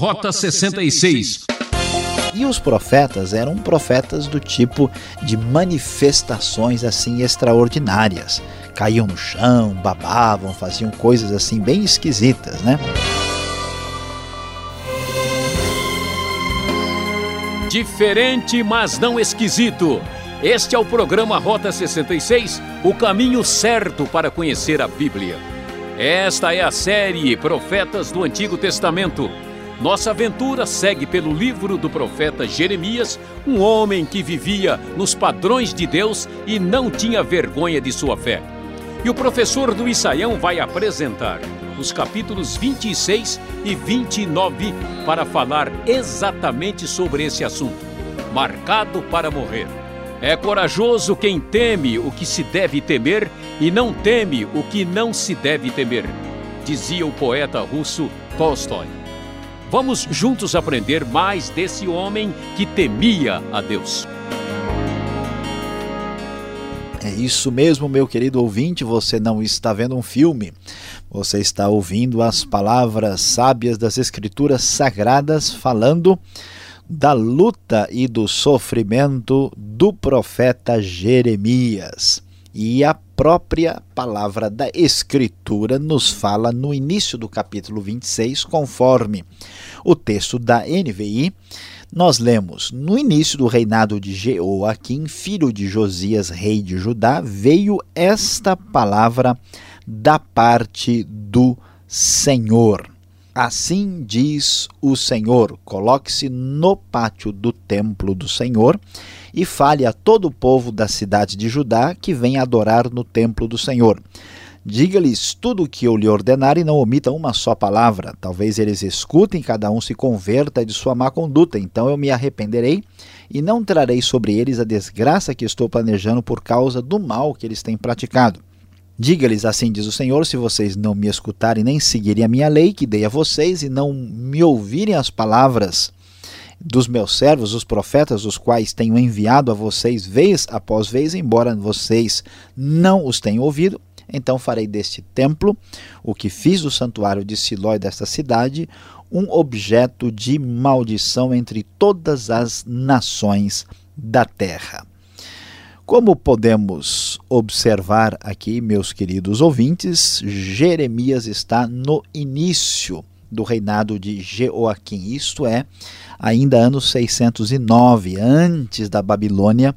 Rota 66. E os profetas eram profetas do tipo de manifestações assim extraordinárias. Caíam no chão, babavam, faziam coisas assim bem esquisitas, né? Diferente, mas não esquisito. Este é o programa Rota 66, o caminho certo para conhecer a Bíblia. Esta é a série Profetas do Antigo Testamento. Nossa aventura segue pelo livro do profeta Jeremias, um homem que vivia nos padrões de Deus e não tinha vergonha de sua fé. E o professor do Isaião vai apresentar os capítulos 26 e 29 para falar exatamente sobre esse assunto. Marcado para morrer. É corajoso quem teme o que se deve temer e não teme o que não se deve temer, dizia o poeta russo Tolstói. Vamos juntos aprender mais desse homem que temia a Deus. É isso mesmo, meu querido ouvinte. Você não está vendo um filme, você está ouvindo as palavras sábias das Escrituras Sagradas falando da luta e do sofrimento do profeta Jeremias. E a própria palavra da Escritura nos fala no início do capítulo 26, conforme o texto da NVI. Nós lemos: No início do reinado de Jeoaquim, filho de Josias, rei de Judá, veio esta palavra da parte do Senhor. Assim diz o Senhor: coloque-se no pátio do templo do Senhor e fale a todo o povo da cidade de Judá que vem adorar no templo do Senhor. Diga-lhes tudo o que eu lhe ordenar e não omita uma só palavra. Talvez eles escutem, cada um se converta de sua má conduta. Então eu me arrependerei e não trarei sobre eles a desgraça que estou planejando por causa do mal que eles têm praticado. Diga-lhes assim diz o Senhor: se vocês não me escutarem nem seguirem a minha lei que dei a vocês e não me ouvirem as palavras dos meus servos, os profetas, os quais tenho enviado a vocês vez após vez, embora vocês não os tenham ouvido, então farei deste templo, o que fiz do santuário de Siló e desta cidade, um objeto de maldição entre todas as nações da terra. Como podemos observar aqui, meus queridos ouvintes, Jeremias está no início do reinado de Jeoaquim, isto é, ainda anos 609, antes da Babilônia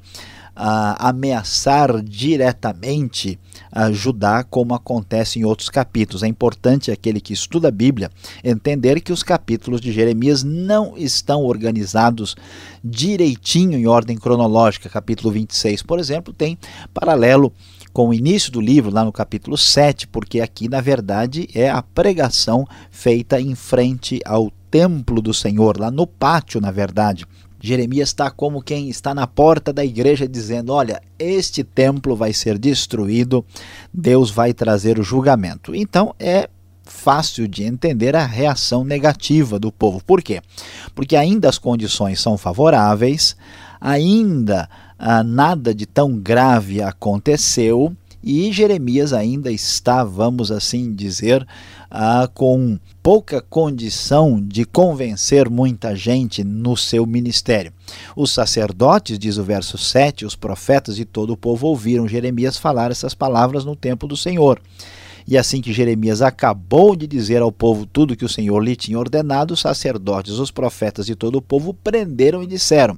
a ameaçar diretamente a Judá, como acontece em outros capítulos. É importante aquele que estuda a Bíblia entender que os capítulos de Jeremias não estão organizados direitinho em ordem cronológica. Capítulo 26, por exemplo, tem paralelo com o início do livro, lá no capítulo 7, porque aqui, na verdade, é a pregação feita em frente ao templo do Senhor, lá no pátio, na verdade. Jeremias está como quem está na porta da igreja dizendo: Olha, este templo vai ser destruído, Deus vai trazer o julgamento. Então é fácil de entender a reação negativa do povo. Por quê? Porque ainda as condições são favoráveis, ainda ah, nada de tão grave aconteceu e Jeremias ainda está, vamos assim dizer, ah, com pouca condição de convencer muita gente no seu ministério. Os sacerdotes, diz o verso 7, os profetas e todo o povo ouviram Jeremias falar essas palavras no templo do Senhor. E assim que Jeremias acabou de dizer ao povo tudo que o Senhor lhe tinha ordenado, os sacerdotes, os profetas e todo o povo prenderam e disseram: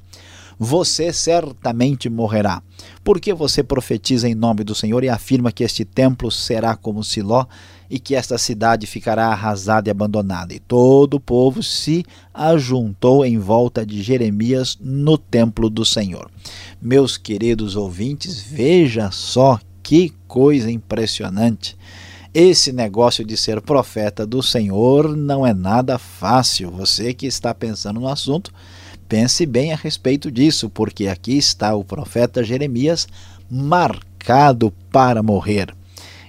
você certamente morrerá. Porque você profetiza em nome do Senhor e afirma que este templo será como Siló e que esta cidade ficará arrasada e abandonada. E todo o povo se ajuntou em volta de Jeremias no templo do Senhor. Meus queridos ouvintes, veja só que coisa impressionante. Esse negócio de ser profeta do Senhor não é nada fácil. Você que está pensando no assunto, Pense bem a respeito disso, porque aqui está o profeta Jeremias marcado para morrer.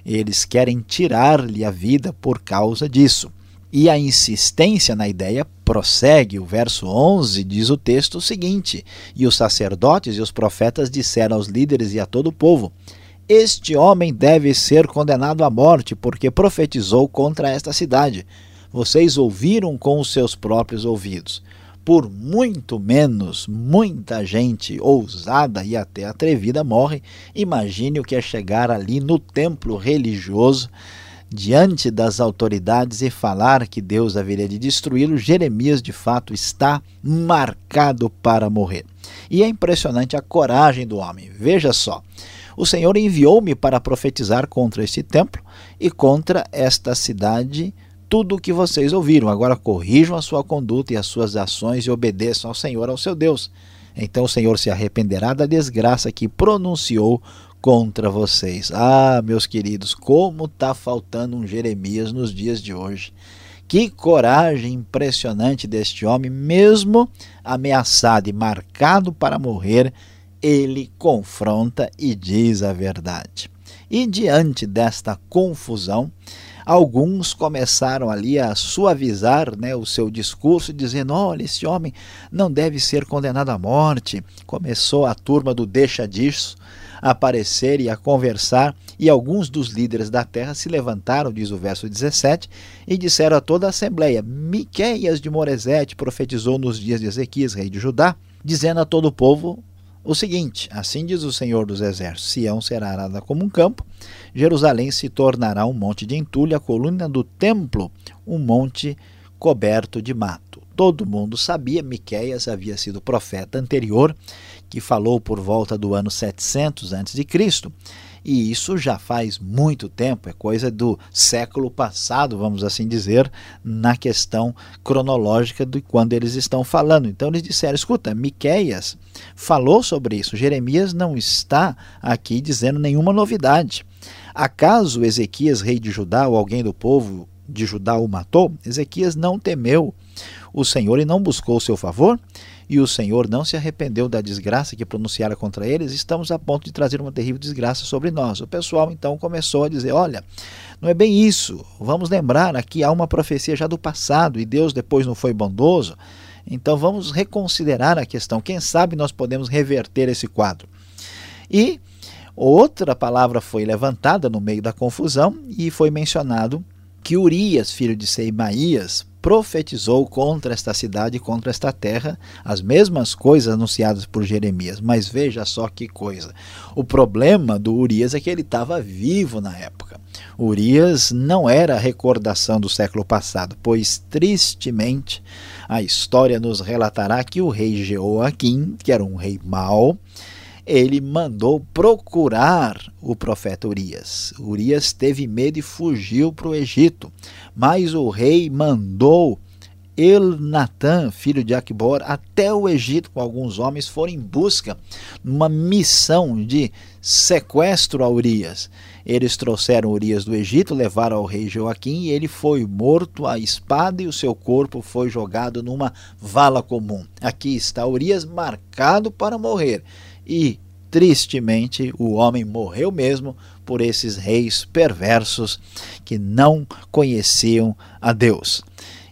Eles querem tirar-lhe a vida por causa disso. E a insistência na ideia prossegue. O verso 11 diz o texto seguinte: E os sacerdotes e os profetas disseram aos líderes e a todo o povo: Este homem deve ser condenado à morte, porque profetizou contra esta cidade. vocês ouviram com os seus próprios ouvidos. Por muito menos, muita gente ousada e até atrevida morre. Imagine o que é chegar ali no templo religioso diante das autoridades e falar que Deus haveria de destruí-lo, Jeremias de fato está marcado para morrer. E é impressionante a coragem do homem. Veja só. O Senhor enviou-me para profetizar contra este templo e contra esta cidade tudo o que vocês ouviram. Agora corrijam a sua conduta e as suas ações e obedeçam ao Senhor, ao seu Deus. Então o Senhor se arrependerá da desgraça que pronunciou contra vocês. Ah, meus queridos, como está faltando um Jeremias nos dias de hoje. Que coragem impressionante deste homem, mesmo ameaçado e marcado para morrer, ele confronta e diz a verdade. E diante desta confusão, alguns começaram ali a suavizar né, o seu discurso, dizendo: olha, esse homem não deve ser condenado à morte. Começou a turma do deixa disso a aparecer e a conversar, e alguns dos líderes da terra se levantaram, diz o verso 17, e disseram a toda a assembleia: Miqueias de Moresete profetizou nos dias de Ezequias, rei de Judá, dizendo a todo o povo o seguinte: Assim diz o Senhor dos Exércitos: Sião será arada como um campo, Jerusalém se tornará um monte de entulho, a coluna do templo um monte coberto de mato. Todo mundo sabia, Miqueias havia sido profeta anterior que falou por volta do ano 700 a.C., e isso já faz muito tempo, é coisa do século passado, vamos assim dizer, na questão cronológica de quando eles estão falando. Então eles disseram: escuta, Miqueias falou sobre isso, Jeremias não está aqui dizendo nenhuma novidade. Acaso Ezequias, rei de Judá, ou alguém do povo de Judá o matou? Ezequias não temeu o Senhor e não buscou o seu favor? e o Senhor não se arrependeu da desgraça que pronunciara contra eles, estamos a ponto de trazer uma terrível desgraça sobre nós. O pessoal então começou a dizer: olha, não é bem isso. Vamos lembrar aqui há uma profecia já do passado e Deus depois não foi bondoso. Então vamos reconsiderar a questão. Quem sabe nós podemos reverter esse quadro. E outra palavra foi levantada no meio da confusão e foi mencionado que Urias, filho de Seimaías, profetizou contra esta cidade, contra esta terra, as mesmas coisas anunciadas por Jeremias. Mas veja só que coisa. O problema do Urias é que ele estava vivo na época. Urias não era a recordação do século passado, pois tristemente a história nos relatará que o rei Jeoaquim, que era um rei mau, ele mandou procurar o profeta Urias. Urias teve medo e fugiu para o Egito, mas o rei mandou Elnatan, filho de Acbor, até o Egito com alguns homens, foram em busca uma missão de sequestro a Urias. Eles trouxeram Urias do Egito, levaram ao rei Joaquim e ele foi morto à espada e o seu corpo foi jogado numa vala comum. Aqui está Urias marcado para morrer e, tristemente, o homem morreu mesmo por esses reis perversos que não conheciam a Deus.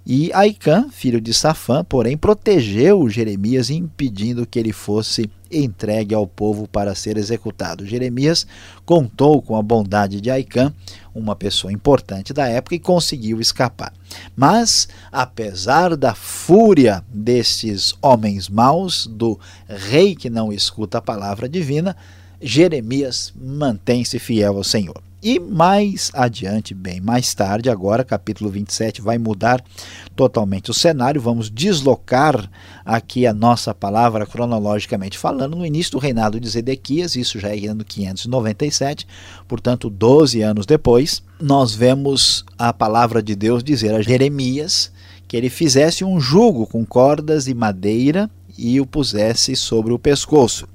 E Aicã, filho de Safã, porém, protegeu Jeremias, impedindo que ele fosse entregue ao povo para ser executado. Jeremias contou com a bondade de Aicã, uma pessoa importante da época, e conseguiu escapar. Mas, apesar da fúria desses homens maus, do rei que não escuta a palavra divina, Jeremias mantém-se fiel ao Senhor. E mais adiante, bem mais tarde, agora, capítulo 27, vai mudar totalmente o cenário. Vamos deslocar aqui a nossa palavra cronologicamente falando no início do reinado de Zedequias, isso já é ano 597, portanto, 12 anos depois, nós vemos a palavra de Deus dizer a Jeremias que ele fizesse um jugo com cordas e madeira e o pusesse sobre o pescoço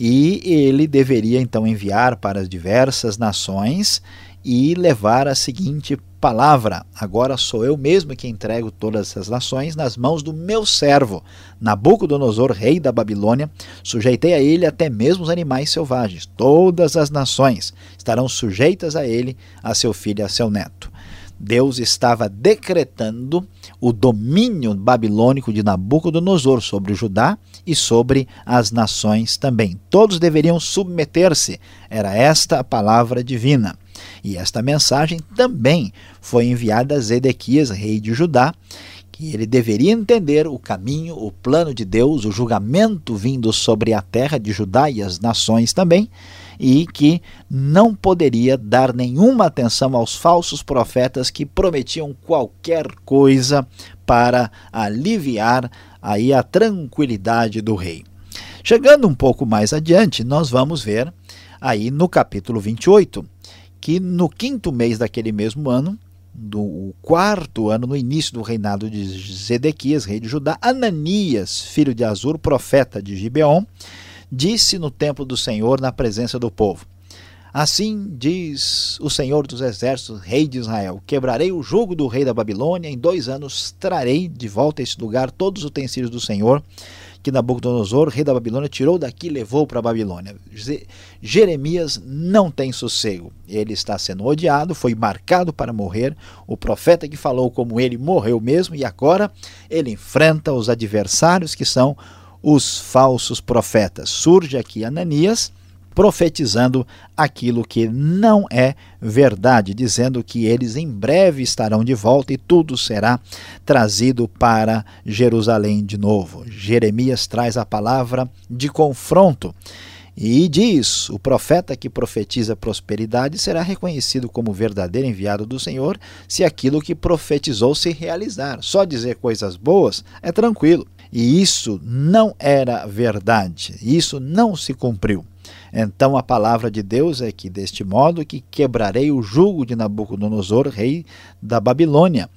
e ele deveria então enviar para as diversas nações e levar a seguinte palavra: Agora sou eu mesmo que entrego todas essas nações nas mãos do meu servo, Nabucodonosor, rei da Babilônia. Sujeitei a ele até mesmo os animais selvagens. Todas as nações estarão sujeitas a ele, a seu filho e a seu neto. Deus estava decretando o domínio babilônico de Nabucodonosor sobre Judá e sobre as nações também. Todos deveriam submeter-se, era esta a palavra divina. E esta mensagem também foi enviada a Zedequias, rei de Judá, que ele deveria entender o caminho, o plano de Deus, o julgamento vindo sobre a terra de Judá e as nações também, e que não poderia dar nenhuma atenção aos falsos profetas que prometiam qualquer coisa para aliviar aí a tranquilidade do rei. Chegando um pouco mais adiante, nós vamos ver aí no capítulo 28 que no quinto mês daquele mesmo ano, do quarto ano, no início do reinado de Zedequias, rei de Judá, Ananias, filho de Azur, profeta de Gibeon, disse no templo do Senhor, na presença do povo: Assim diz o Senhor dos Exércitos, rei de Israel: Quebrarei o jugo do rei da Babilônia, em dois anos trarei de volta a este lugar todos os utensílios do Senhor que Nabucodonosor, rei da Babilônia, tirou daqui e levou para a Babilônia. Jeremias não tem sossego. Ele está sendo odiado, foi marcado para morrer. O profeta que falou como ele morreu mesmo e agora ele enfrenta os adversários que são os falsos profetas. Surge aqui Ananias profetizando aquilo que não é verdade, dizendo que eles em breve estarão de volta e tudo será trazido para Jerusalém de novo. Jeremias traz a palavra de confronto. E diz: o profeta que profetiza prosperidade será reconhecido como verdadeiro enviado do Senhor se aquilo que profetizou se realizar. Só dizer coisas boas é tranquilo. E isso não era verdade, isso não se cumpriu. Então a palavra de Deus é que deste modo que quebrarei o jugo de Nabucodonosor, rei da Babilônia,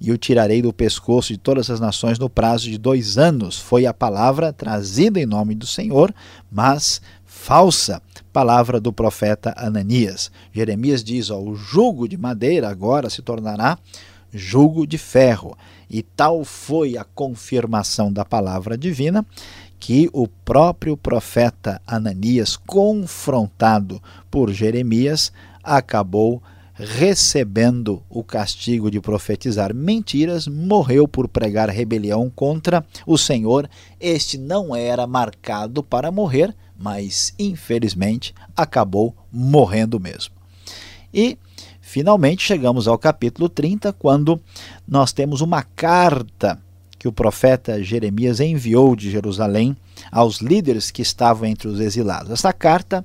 e o tirarei do pescoço de todas as nações no prazo de dois anos. Foi a palavra trazida em nome do Senhor, mas falsa palavra do profeta Ananias. Jeremias diz: ó, o jugo de madeira agora se tornará jugo de ferro. E tal foi a confirmação da palavra divina que o próprio profeta Ananias, confrontado por Jeremias, acabou recebendo o castigo de profetizar mentiras, morreu por pregar rebelião contra o Senhor. Este não era marcado para morrer, mas infelizmente acabou morrendo mesmo. E finalmente chegamos ao capítulo 30, quando nós temos uma carta que o profeta Jeremias enviou de Jerusalém aos líderes que estavam entre os exilados. Essa carta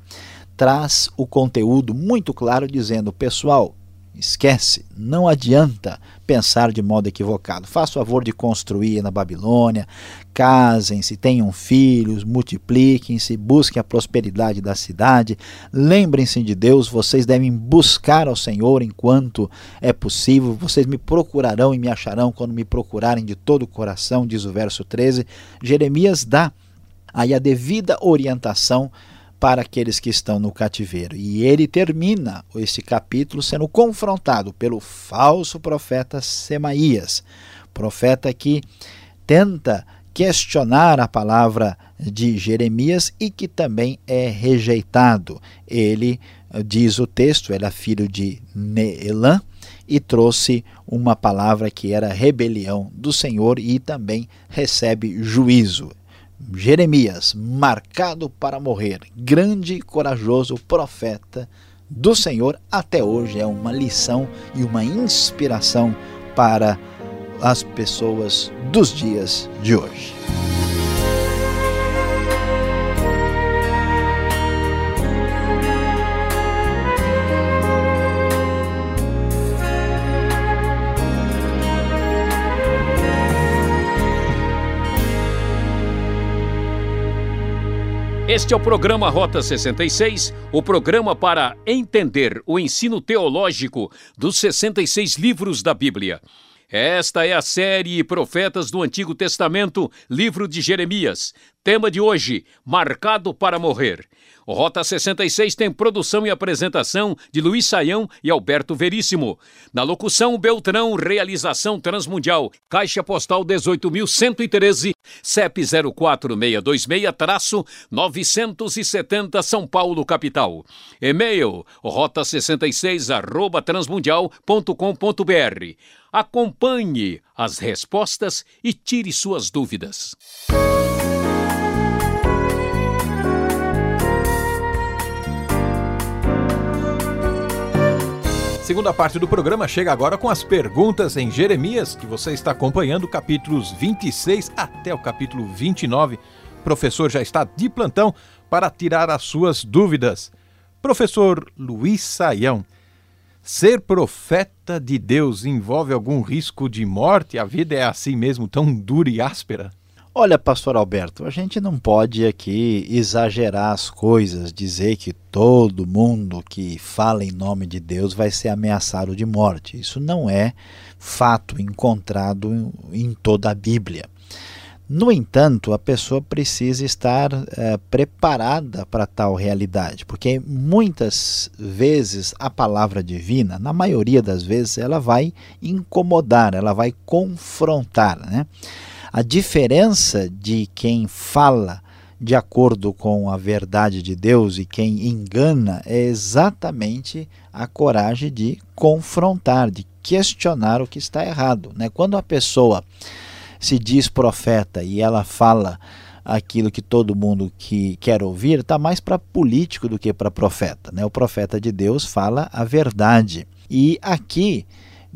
traz o conteúdo muito claro dizendo: pessoal, Esquece, não adianta pensar de modo equivocado. Faça o favor de construir na Babilônia, casem-se, tenham filhos, multipliquem-se, busquem a prosperidade da cidade, lembrem-se de Deus, vocês devem buscar ao Senhor enquanto é possível, vocês me procurarão e me acharão quando me procurarem de todo o coração, diz o verso 13. Jeremias dá aí a devida orientação para aqueles que estão no cativeiro. E ele termina esse capítulo sendo confrontado pelo falso profeta Semaías, profeta que tenta questionar a palavra de Jeremias e que também é rejeitado. Ele, diz o texto, era filho de Neelã e trouxe uma palavra que era rebelião do Senhor e também recebe juízo. Jeremias, marcado para morrer, grande e corajoso profeta do Senhor, até hoje é uma lição e uma inspiração para as pessoas dos dias de hoje. Este é o programa Rota 66, o programa para entender o ensino teológico dos 66 livros da Bíblia. Esta é a série Profetas do Antigo Testamento, livro de Jeremias. Tema de hoje: Marcado para Morrer. O Rota 66 tem produção e apresentação de Luiz Saião e Alberto Veríssimo. Na locução, Beltrão, realização transmundial. Caixa Postal 18.113, CEP 04626-970 São Paulo, capital. E-mail, rota66 arroba transmundial.com.br. Acompanhe as respostas e tire suas dúvidas. Segunda parte do programa chega agora com as perguntas em Jeremias, que você está acompanhando, capítulos 26 até o capítulo 29. O professor já está de plantão para tirar as suas dúvidas. Professor Luiz Saião, ser profeta de Deus envolve algum risco de morte? A vida é assim mesmo, tão dura e áspera? Olha, pastor Alberto, a gente não pode aqui exagerar as coisas, dizer que todo mundo que fala em nome de Deus vai ser ameaçado de morte. Isso não é fato encontrado em toda a Bíblia. No entanto, a pessoa precisa estar é, preparada para tal realidade, porque muitas vezes a palavra divina, na maioria das vezes, ela vai incomodar, ela vai confrontar. Né? A diferença de quem fala de acordo com a verdade de Deus e quem engana é exatamente a coragem de confrontar, de questionar o que está errado. Né? Quando a pessoa se diz profeta e ela fala aquilo que todo mundo que quer ouvir, está mais para político do que para profeta. Né? O profeta de Deus fala a verdade. E aqui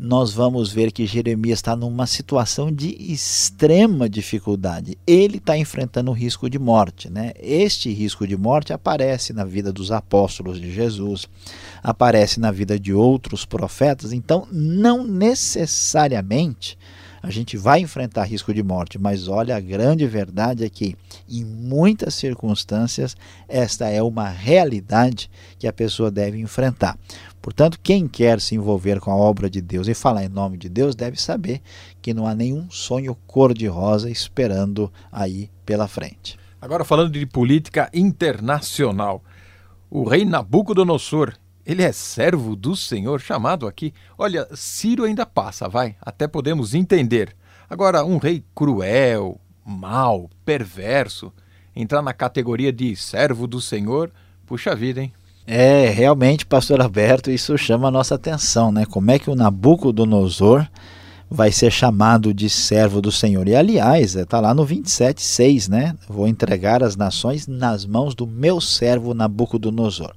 nós vamos ver que Jeremias está numa situação de extrema dificuldade. Ele está enfrentando o risco de morte. Né? Este risco de morte aparece na vida dos apóstolos de Jesus, aparece na vida de outros profetas, então não necessariamente a gente vai enfrentar risco de morte, mas olha, a grande verdade é que, em muitas circunstâncias, esta é uma realidade que a pessoa deve enfrentar. Portanto, quem quer se envolver com a obra de Deus e falar em nome de Deus deve saber que não há nenhum sonho cor-de-rosa esperando aí pela frente. Agora, falando de política internacional, o rei Nabucodonosor ele é servo do Senhor, chamado aqui. Olha, Ciro ainda passa, vai, até podemos entender. Agora, um rei cruel, mau, perverso, entrar na categoria de servo do Senhor, puxa vida, hein? É, realmente, pastor Alberto, isso chama a nossa atenção, né? Como é que o Nabucodonosor vai ser chamado de servo do Senhor? E aliás, está lá no 27,6, né? Vou entregar as nações nas mãos do meu servo Nabucodonosor.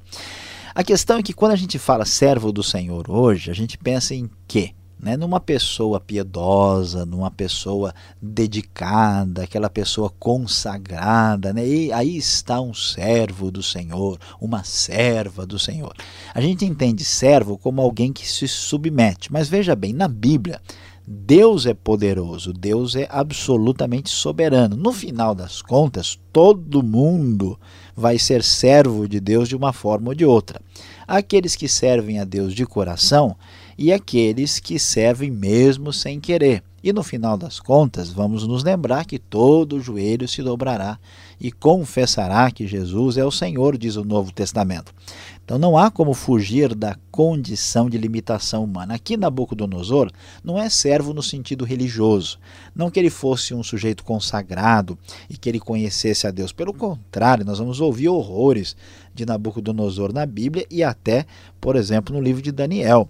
A questão é que quando a gente fala servo do Senhor hoje, a gente pensa em quê? Né? Numa pessoa piedosa, numa pessoa dedicada, aquela pessoa consagrada. Né? E aí está um servo do Senhor, uma serva do Senhor. A gente entende servo como alguém que se submete, mas veja bem, na Bíblia, Deus é poderoso, Deus é absolutamente soberano. No final das contas, todo mundo vai ser servo de Deus de uma forma ou de outra. Aqueles que servem a Deus de coração e aqueles que servem mesmo sem querer. E no final das contas, vamos nos lembrar que todo joelho se dobrará e confessará que Jesus é o Senhor, diz o Novo Testamento. Então não há como fugir da condição de limitação humana. Aqui Nabucodonosor não é servo no sentido religioso, não que ele fosse um sujeito consagrado e que ele conhecesse a Deus. Pelo contrário, nós vamos ouvir horrores de Nabucodonosor na Bíblia e até, por exemplo, no livro de Daniel.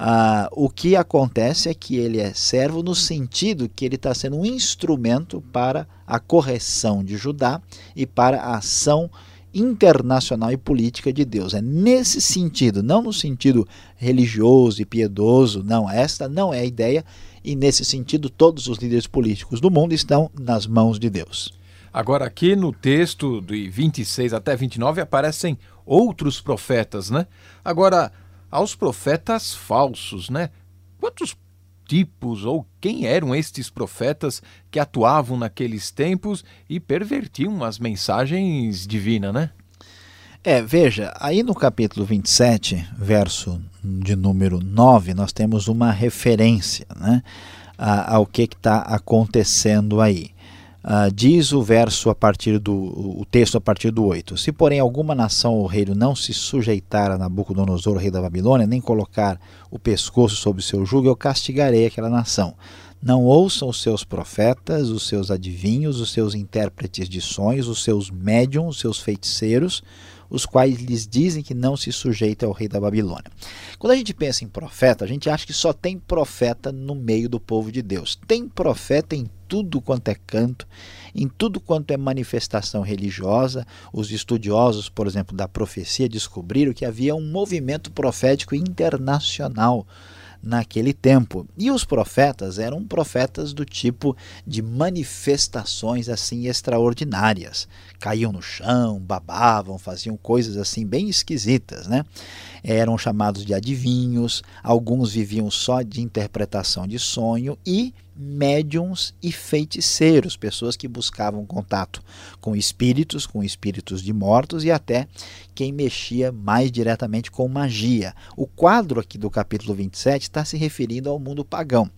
Ah, o que acontece é que ele é servo no sentido que ele está sendo um instrumento para a correção de Judá e para a ação internacional e política de Deus. É nesse sentido, não no sentido religioso e piedoso, não, esta não é a ideia, e nesse sentido todos os líderes políticos do mundo estão nas mãos de Deus. Agora, aqui no texto de 26 até 29 aparecem outros profetas, né? Agora, aos profetas falsos, né? Quantos tipos ou quem eram estes profetas que atuavam naqueles tempos e pervertiam as mensagens divinas, né? É, veja, aí no capítulo 27, verso de número 9, nós temos uma referência né, ao que está acontecendo aí. Uh, diz o verso a partir do o texto a partir do 8. Se porém alguma nação ou reino não se sujeitar a Nabucodonosor, rei da Babilônia, nem colocar o pescoço sob seu jugo, eu castigarei aquela nação. Não ouçam os seus profetas, os seus adivinhos, os seus intérpretes de sonhos, os seus médiums, os seus feiticeiros, os quais lhes dizem que não se sujeitam ao rei da Babilônia. Quando a gente pensa em profeta, a gente acha que só tem profeta no meio do povo de Deus. Tem profeta em tudo quanto é canto, em tudo quanto é manifestação religiosa. Os estudiosos, por exemplo, da profecia descobriram que havia um movimento profético internacional naquele tempo. E os profetas eram profetas do tipo de manifestações assim extraordinárias. Caíam no chão, babavam, faziam coisas assim bem esquisitas, né? Eram chamados de adivinhos, alguns viviam só de interpretação de sonho e médiums e feiticeiros, pessoas que buscavam contato com espíritos, com espíritos de mortos e até quem mexia mais diretamente com magia. O quadro aqui do capítulo 27 está se referindo ao mundo pagão.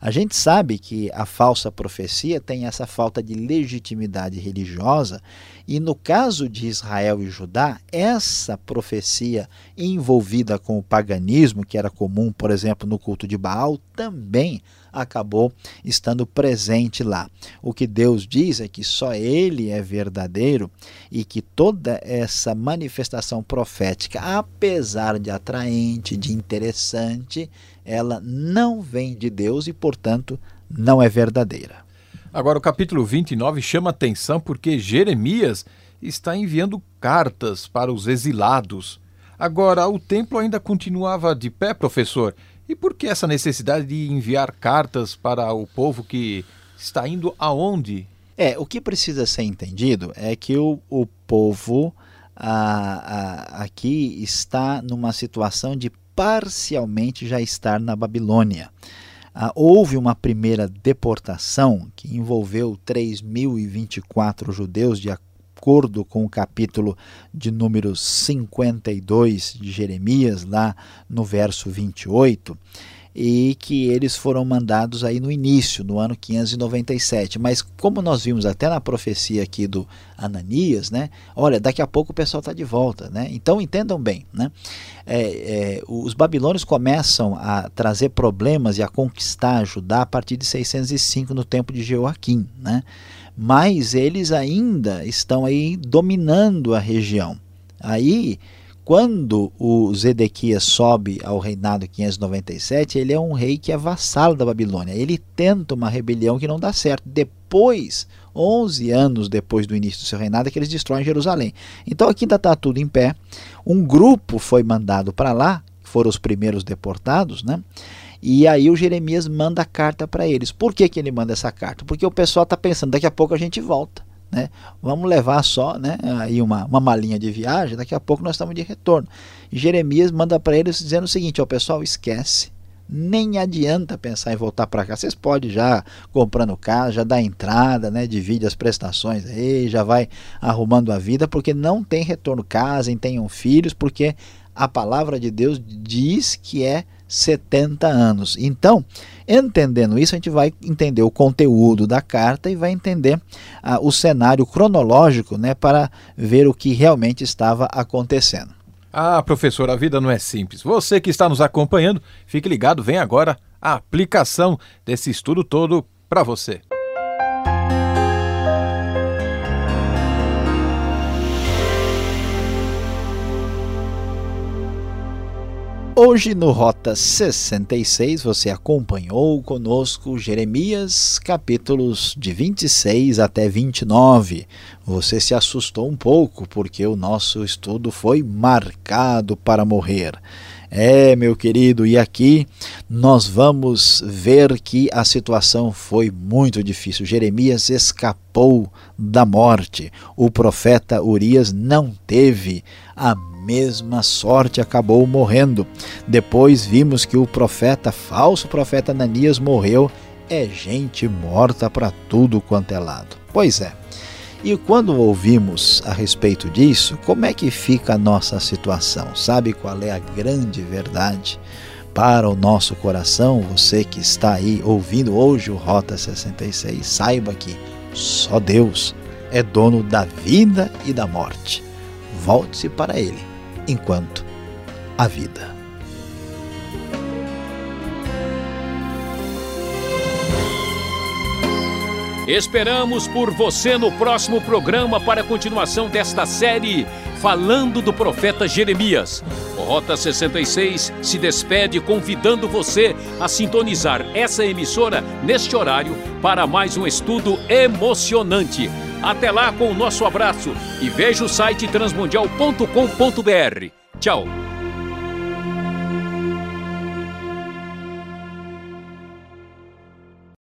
A gente sabe que a falsa profecia tem essa falta de legitimidade religiosa e no caso de Israel e Judá, essa profecia envolvida com o paganismo, que era comum, por exemplo, no culto de Baal, também acabou estando presente lá. O que Deus diz é que só Ele é verdadeiro e que toda essa manifestação profética, apesar de atraente, de interessante, ela não vem de Deus e, portanto, não é verdadeira. Agora, o capítulo 29 chama atenção porque Jeremias está enviando cartas para os exilados. Agora, o templo ainda continuava de pé, professor, e por que essa necessidade de enviar cartas para o povo que está indo aonde? É, o que precisa ser entendido é que o, o povo aqui está numa situação de parcialmente já estar na Babilônia. Ah, houve uma primeira deportação que envolveu 3.024 judeus de acordo com o capítulo de número 52 de Jeremias, lá no verso 28, e que eles foram mandados aí no início, no ano 597. Mas como nós vimos até na profecia aqui do Ananias, né? Olha, daqui a pouco o pessoal está de volta, né? Então entendam bem, né? É, é, os babilônios começam a trazer problemas e a conquistar Judá a partir de 605 no tempo de Jeoaquim, né? Mas eles ainda estão aí dominando a região. Aí, quando o Zedequias sobe ao reinado 597, ele é um rei que é vassalo da Babilônia. Ele tenta uma rebelião que não dá certo. Depois, 11 anos depois do início do seu reinado, é que eles destroem Jerusalém. Então aqui ainda está tudo em pé. Um grupo foi mandado para lá, foram os primeiros deportados, né? E aí o Jeremias manda a carta para eles. Por que, que ele manda essa carta? Porque o pessoal está pensando, daqui a pouco a gente volta. Né? Vamos levar só né, aí uma, uma malinha de viagem, daqui a pouco nós estamos de retorno. E Jeremias manda para eles dizendo o seguinte: ó, pessoal, esquece. Nem adianta pensar em voltar para cá. Vocês podem já comprando casa, já dá entrada, né? divide as prestações aí, já vai arrumando a vida, porque não tem retorno. Casem, tenham filhos, porque a palavra de Deus diz que é 70 anos. Então, entendendo isso, a gente vai entender o conteúdo da carta e vai entender ah, o cenário cronológico né, para ver o que realmente estava acontecendo. Ah, professor, a vida não é simples. Você que está nos acompanhando, fique ligado, vem agora a aplicação desse estudo todo para você. Hoje no Rota 66 você acompanhou conosco Jeremias capítulos de 26 até 29. Você se assustou um pouco porque o nosso estudo foi marcado para morrer. É, meu querido, e aqui nós vamos ver que a situação foi muito difícil. Jeremias escapou da morte. O profeta Urias não teve a mesma sorte, acabou morrendo. Depois vimos que o profeta, falso profeta Ananias, morreu. É gente morta para tudo quanto é lado. Pois é. E quando ouvimos a respeito disso, como é que fica a nossa situação? Sabe qual é a grande verdade para o nosso coração? Você que está aí ouvindo hoje o Rota 66, saiba que só Deus é dono da vida e da morte. Volte-se para Ele enquanto a vida. Esperamos por você no próximo programa para a continuação desta série falando do profeta Jeremias. O Rota 66 se despede convidando você a sintonizar essa emissora neste horário para mais um estudo emocionante. Até lá com o nosso abraço e veja o site transmundial.com.br. Tchau.